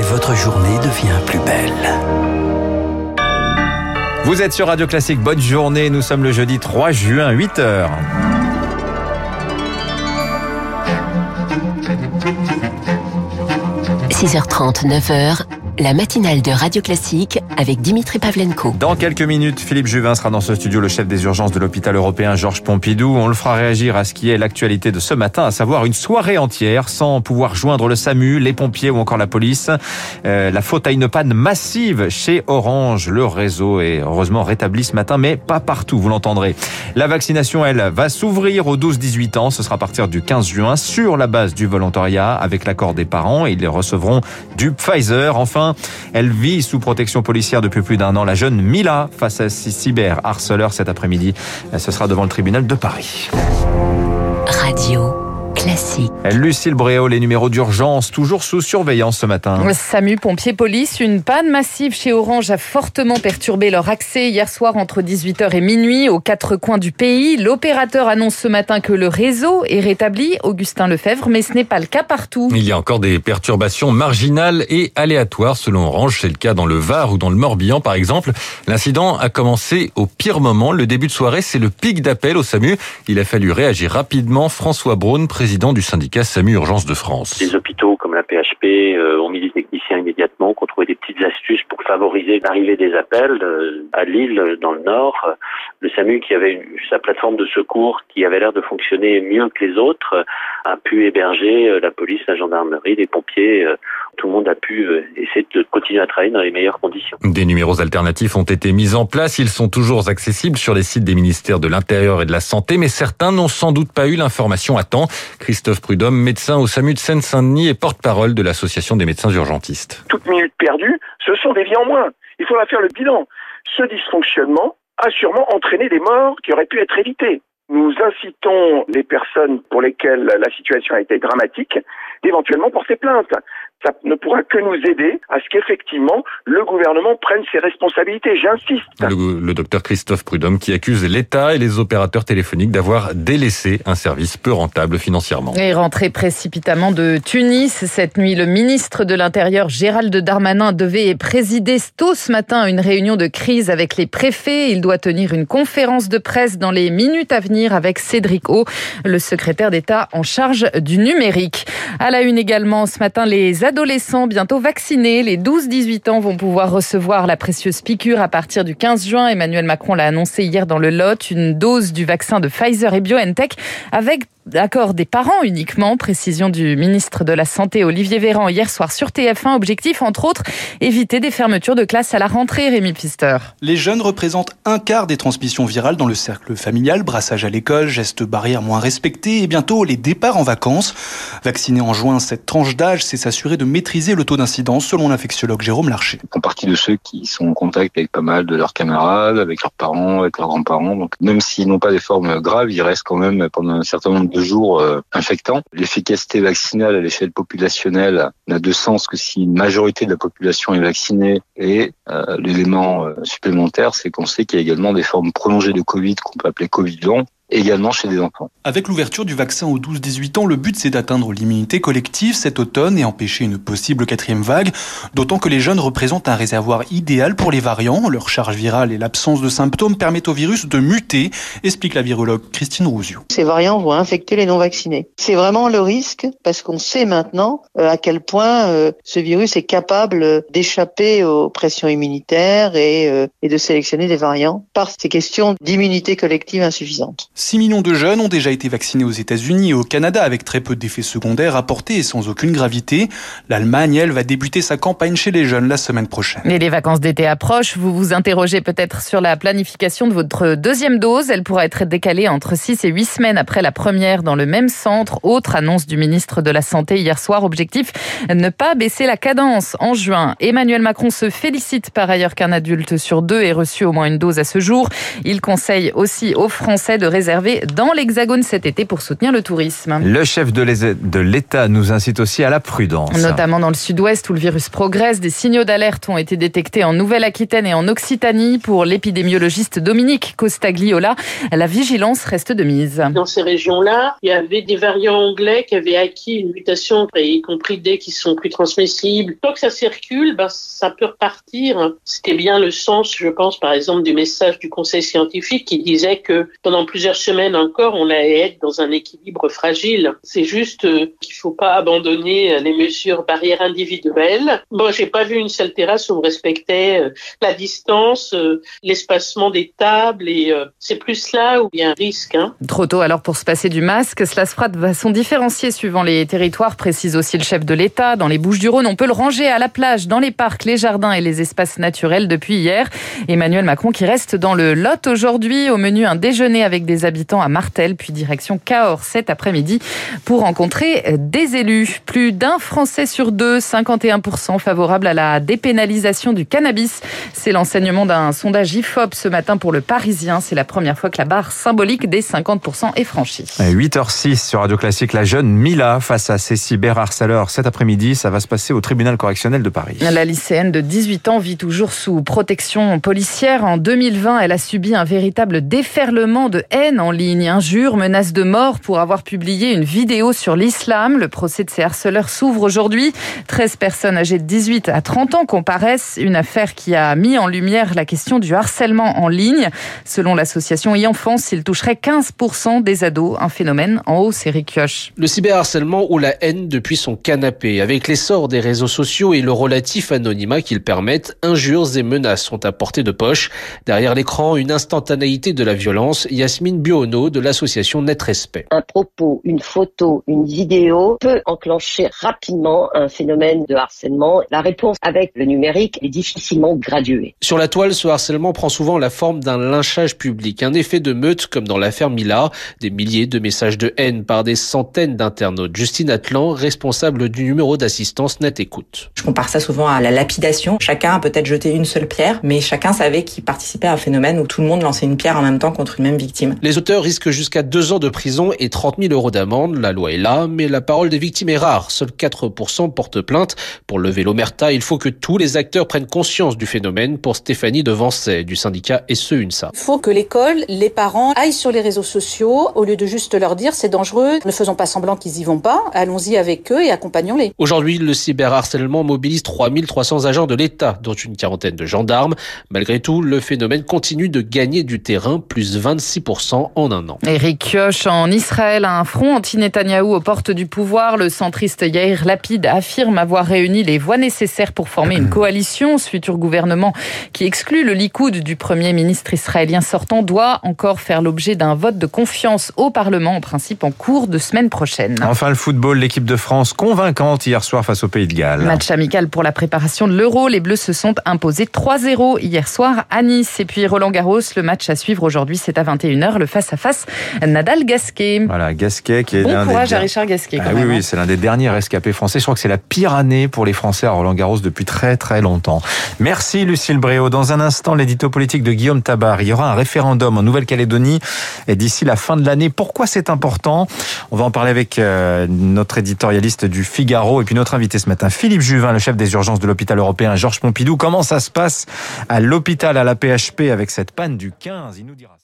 et votre journée devient plus belle. Vous êtes sur Radio Classique, bonne journée. Nous sommes le jeudi 3 juin, 8h. – 6h30, 9h, la matinale de Radio Classique avec Dimitri Pavlenko. Dans quelques minutes, Philippe Juvin sera dans ce studio, le chef des urgences de l'hôpital européen Georges Pompidou. On le fera réagir à ce qui est l'actualité de ce matin, à savoir une soirée entière sans pouvoir joindre le SAMU, les pompiers ou encore la police. Euh, la faute à une panne massive chez Orange. Le réseau est heureusement rétabli ce matin, mais pas partout, vous l'entendrez. La vaccination, elle, va s'ouvrir aux 12-18 ans. Ce sera à partir du 15 juin sur la base du volontariat avec l'accord des parents. Ils recevront du Pfizer. Enfin, elle vit sous protection policière depuis plus d'un an. La jeune Mila face à cyberharceleurs cet après-midi. Ce sera devant le tribunal de Paris. Radio classique. Lucille Bréau, les numéros d'urgence, toujours sous surveillance ce matin. SAMU, pompiers, police, une panne massive chez Orange a fortement perturbé leur accès hier soir entre 18h et minuit aux quatre coins du pays. L'opérateur annonce ce matin que le réseau est rétabli, Augustin Lefebvre, mais ce n'est pas le cas partout. Il y a encore des perturbations marginales et aléatoires selon Orange. C'est le cas dans le Var ou dans le Morbihan par exemple. L'incident a commencé au pire moment. Le début de soirée, c'est le pic d'appel au SAMU. Il a fallu réagir rapidement. François Braun, président du syndicat SAMU Urgence de France. Les hôpitaux comme la PHP euh, ont mis des techniciens immédiatement, ont trouvé des petites astuces pour favoriser l'arrivée des appels. Euh, à Lille, dans le Nord, le SAMU qui avait sa plateforme de secours qui avait l'air de fonctionner mieux que les autres a pu héberger euh, la police, la gendarmerie, les pompiers tout le monde a pu euh, essayer de continuer à travailler dans les meilleures conditions. Des numéros alternatifs ont été mis en place. Ils sont toujours accessibles sur les sites des ministères de l'Intérieur et de la Santé, mais certains n'ont sans doute pas eu l'information à temps. Christophe Prudhomme, médecin au SAMU de Seine-Saint-Denis et porte-parole de l'Association des médecins urgentistes. Toute minute perdue, ce sont des vies en moins. Il faudra faire le bilan. Ce dysfonctionnement a sûrement entraîné des morts qui auraient pu être évitées. Nous incitons les personnes pour lesquelles la situation a été dramatique d'éventuellement porter plainte ça ne pourra que nous aider à ce qu'effectivement le gouvernement prenne ses responsabilités. J'insiste. Le, docteur Christophe Prudhomme qui accuse l'État et les opérateurs téléphoniques d'avoir délaissé un service peu rentable financièrement. Et rentré précipitamment de Tunis cette nuit, le ministre de l'Intérieur Gérald Darmanin devait présider tôt ce matin une réunion de crise avec les préfets. Il doit tenir une conférence de presse dans les minutes à venir avec Cédric O, le secrétaire d'État en charge du numérique. À la une également ce matin, les adolescents bientôt vaccinés. Les 12-18 ans vont pouvoir recevoir la précieuse piqûre à partir du 15 juin. Emmanuel Macron l'a annoncé hier dans le Lot, une dose du vaccin de Pfizer et BioNTech avec D'accord, des parents uniquement. Précision du ministre de la Santé Olivier Véran hier soir sur TF1. Objectif, entre autres, éviter des fermetures de classe à la rentrée, Rémi Pister. Les jeunes représentent un quart des transmissions virales dans le cercle familial. Brassage à l'école, gestes barrières moins respectés et bientôt les départs en vacances. Vacciner en juin cette tranche d'âge, c'est s'assurer de maîtriser le taux d'incidence selon l'infectiologue Jérôme Larcher. Ils font partie de ceux qui sont en contact avec pas mal de leurs camarades, avec leurs parents, avec leurs grands-parents. Donc même s'ils n'ont pas des formes graves, ils restent quand même pendant un certain nombre de jours euh, infectants. L'efficacité vaccinale à l'échelle populationnelle n'a de sens que si une majorité de la population est vaccinée et euh, l'élément euh, supplémentaire, c'est qu'on sait qu'il y a également des formes prolongées de Covid qu'on peut appeler Covid long également chez des enfants. Avec l'ouverture du vaccin aux 12-18 ans, le but c'est d'atteindre l'immunité collective cet automne et empêcher une possible quatrième vague, d'autant que les jeunes représentent un réservoir idéal pour les variants. Leur charge virale et l'absence de symptômes permettent au virus de muter, explique la virologue Christine Rousio. Ces variants vont infecter les non-vaccinés. C'est vraiment le risque parce qu'on sait maintenant euh, à quel point euh, ce virus est capable d'échapper aux pressions immunitaires et, euh, et de sélectionner des variants par ces questions d'immunité collective insuffisante. 6 millions de jeunes ont déjà été vaccinés aux États-Unis et au Canada avec très peu d'effets secondaires apportés et sans aucune gravité. L'Allemagne, elle, va débuter sa campagne chez les jeunes la semaine prochaine. Et les vacances d'été approchent. Vous vous interrogez peut-être sur la planification de votre deuxième dose. Elle pourra être décalée entre 6 et 8 semaines après la première dans le même centre. Autre annonce du ministre de la Santé hier soir. Objectif, ne pas baisser la cadence en juin. Emmanuel Macron se félicite par ailleurs qu'un adulte sur deux ait reçu au moins une dose à ce jour. Il conseille aussi aux Français de réserver réservés dans l'Hexagone cet été pour soutenir le tourisme. Le chef de l'État nous incite aussi à la prudence. Notamment dans le sud-ouest où le virus progresse, des signaux d'alerte ont été détectés en Nouvelle-Aquitaine et en Occitanie. Pour l'épidémiologiste Dominique Costagliola, la vigilance reste de mise. Dans ces régions-là, il y avait des variants anglais qui avaient acquis une mutation, y compris des qui sont plus transmissibles. Tant que ça circule, ben, ça peut repartir. C'était bien le sens, je pense, par exemple, du message du Conseil scientifique qui disait que pendant plusieurs semaines encore, on allait être dans un équilibre fragile. C'est juste euh, qu'il faut pas abandonner les mesures barrières individuelles. Bon, j'ai pas vu une seule terrasse où on respectait euh, la distance, euh, l'espacement des tables et c'est plus là où il y a un risque. Hein. Trop tôt alors pour se passer du masque. Cela se fera de façon différenciée suivant les territoires, précise aussi le chef de l'État. Dans les Bouches-du-Rhône, on peut le ranger à la plage, dans les parcs, les jardins et les espaces naturels depuis hier. Emmanuel Macron qui reste dans le Lot aujourd'hui. Au menu, un déjeuner avec des habitants à Martel, puis direction Cahors cet après-midi pour rencontrer des élus. Plus d'un Français sur deux, 51% favorable à la dépénalisation du cannabis. C'est l'enseignement d'un sondage IFOP ce matin pour le Parisien. C'est la première fois que la barre symbolique des 50% est franchie. 8h06 sur Radio Classique, la jeune Mila face à ses cyberharceleurs. Cet après-midi, ça va se passer au tribunal correctionnel de Paris. La lycéenne de 18 ans vit toujours sous protection policière. En 2020, elle a subi un véritable déferlement de haine en ligne, injures, menaces de mort pour avoir publié une vidéo sur l'islam. Le procès de ces harceleurs s'ouvre aujourd'hui. 13 personnes âgées de 18 à 30 ans comparaissent. Une affaire qui a mis en lumière la question du harcèlement en ligne. Selon l'association e-enfance, il toucherait 15% des ados. Un phénomène en hausse, Eric Kioch. Le cyberharcèlement ou la haine depuis son canapé. Avec l'essor des réseaux sociaux et le relatif anonymat qu'ils permettent, injures et menaces sont à portée de poche. Derrière l'écran, une instantanéité de la violence. Yasmine Buono de l'association Net Respect. Un propos, une photo, une vidéo peut enclencher rapidement un phénomène de harcèlement. La réponse avec le numérique est difficilement graduée. Sur la toile, ce harcèlement prend souvent la forme d'un lynchage public, un effet de meute comme dans l'affaire Mila, des milliers de messages de haine par des centaines d'internautes. Justine Atlan, responsable du numéro d'assistance Net Écoute. Je compare ça souvent à la lapidation. Chacun a peut-être jeté une seule pierre, mais chacun savait qu'il participait à un phénomène où tout le monde lançait une pierre en même temps contre une même victime. Les auteurs risquent jusqu'à deux ans de prison et 30 000 euros d'amende. La loi est là, mais la parole des victimes est rare. Seuls 4% portent plainte. Pour lever l'omerta, il faut que tous les acteurs prennent conscience du phénomène. Pour Stéphanie Devancet du syndicat SE UNSA. Il faut que l'école, les parents aillent sur les réseaux sociaux au lieu de juste leur dire c'est dangereux, ne faisons pas semblant qu'ils y vont pas, allons-y avec eux et accompagnons-les. Aujourd'hui, le cyberharcèlement mobilise 3300 agents de l'État, dont une quarantaine de gendarmes. Malgré tout, le phénomène continue de gagner du terrain, plus 26% en un an. Eric Kioch, en Israël, un front anti-Netanyahou aux portes du pouvoir. Le centriste Yair Lapid affirme avoir réuni les voix nécessaires pour former une coalition. Ce futur gouvernement qui exclut le Likoud du premier ministre israélien sortant doit encore faire l'objet d'un vote de confiance au Parlement, en principe en cours de semaine prochaine. Enfin, le football, l'équipe de France convaincante hier soir face au Pays de Galles. Match amical pour la préparation de l'Euro. Les Bleus se sont imposés 3-0 hier soir à Nice. Et puis Roland Garros, le match à suivre aujourd'hui, c'est à 21h, le face-à-face Nadal-Gasquet. Voilà, Gasquet qui est Bon courage à Richard Gasquet. Ah, oui, oui, hein. c'est l'un des derniers rescapés français. Je crois que c'est la pire année pour les Français à Roland Garros depuis très très longtemps. Merci Lucille Bréau. Dans un instant, l'édito politique de Guillaume Tabar. Il y aura un référendum en Nouvelle-Calédonie et d'ici la fin de l'année. Pourquoi c'est important? On va en parler avec euh, notre éditorialiste du Figaro et puis notre invité ce matin, Philippe Juvin, le chef des urgences de l'hôpital européen Georges Pompidou. Comment ça se passe à l'hôpital, à la PHP avec cette panne du 15 Il nous dira ça.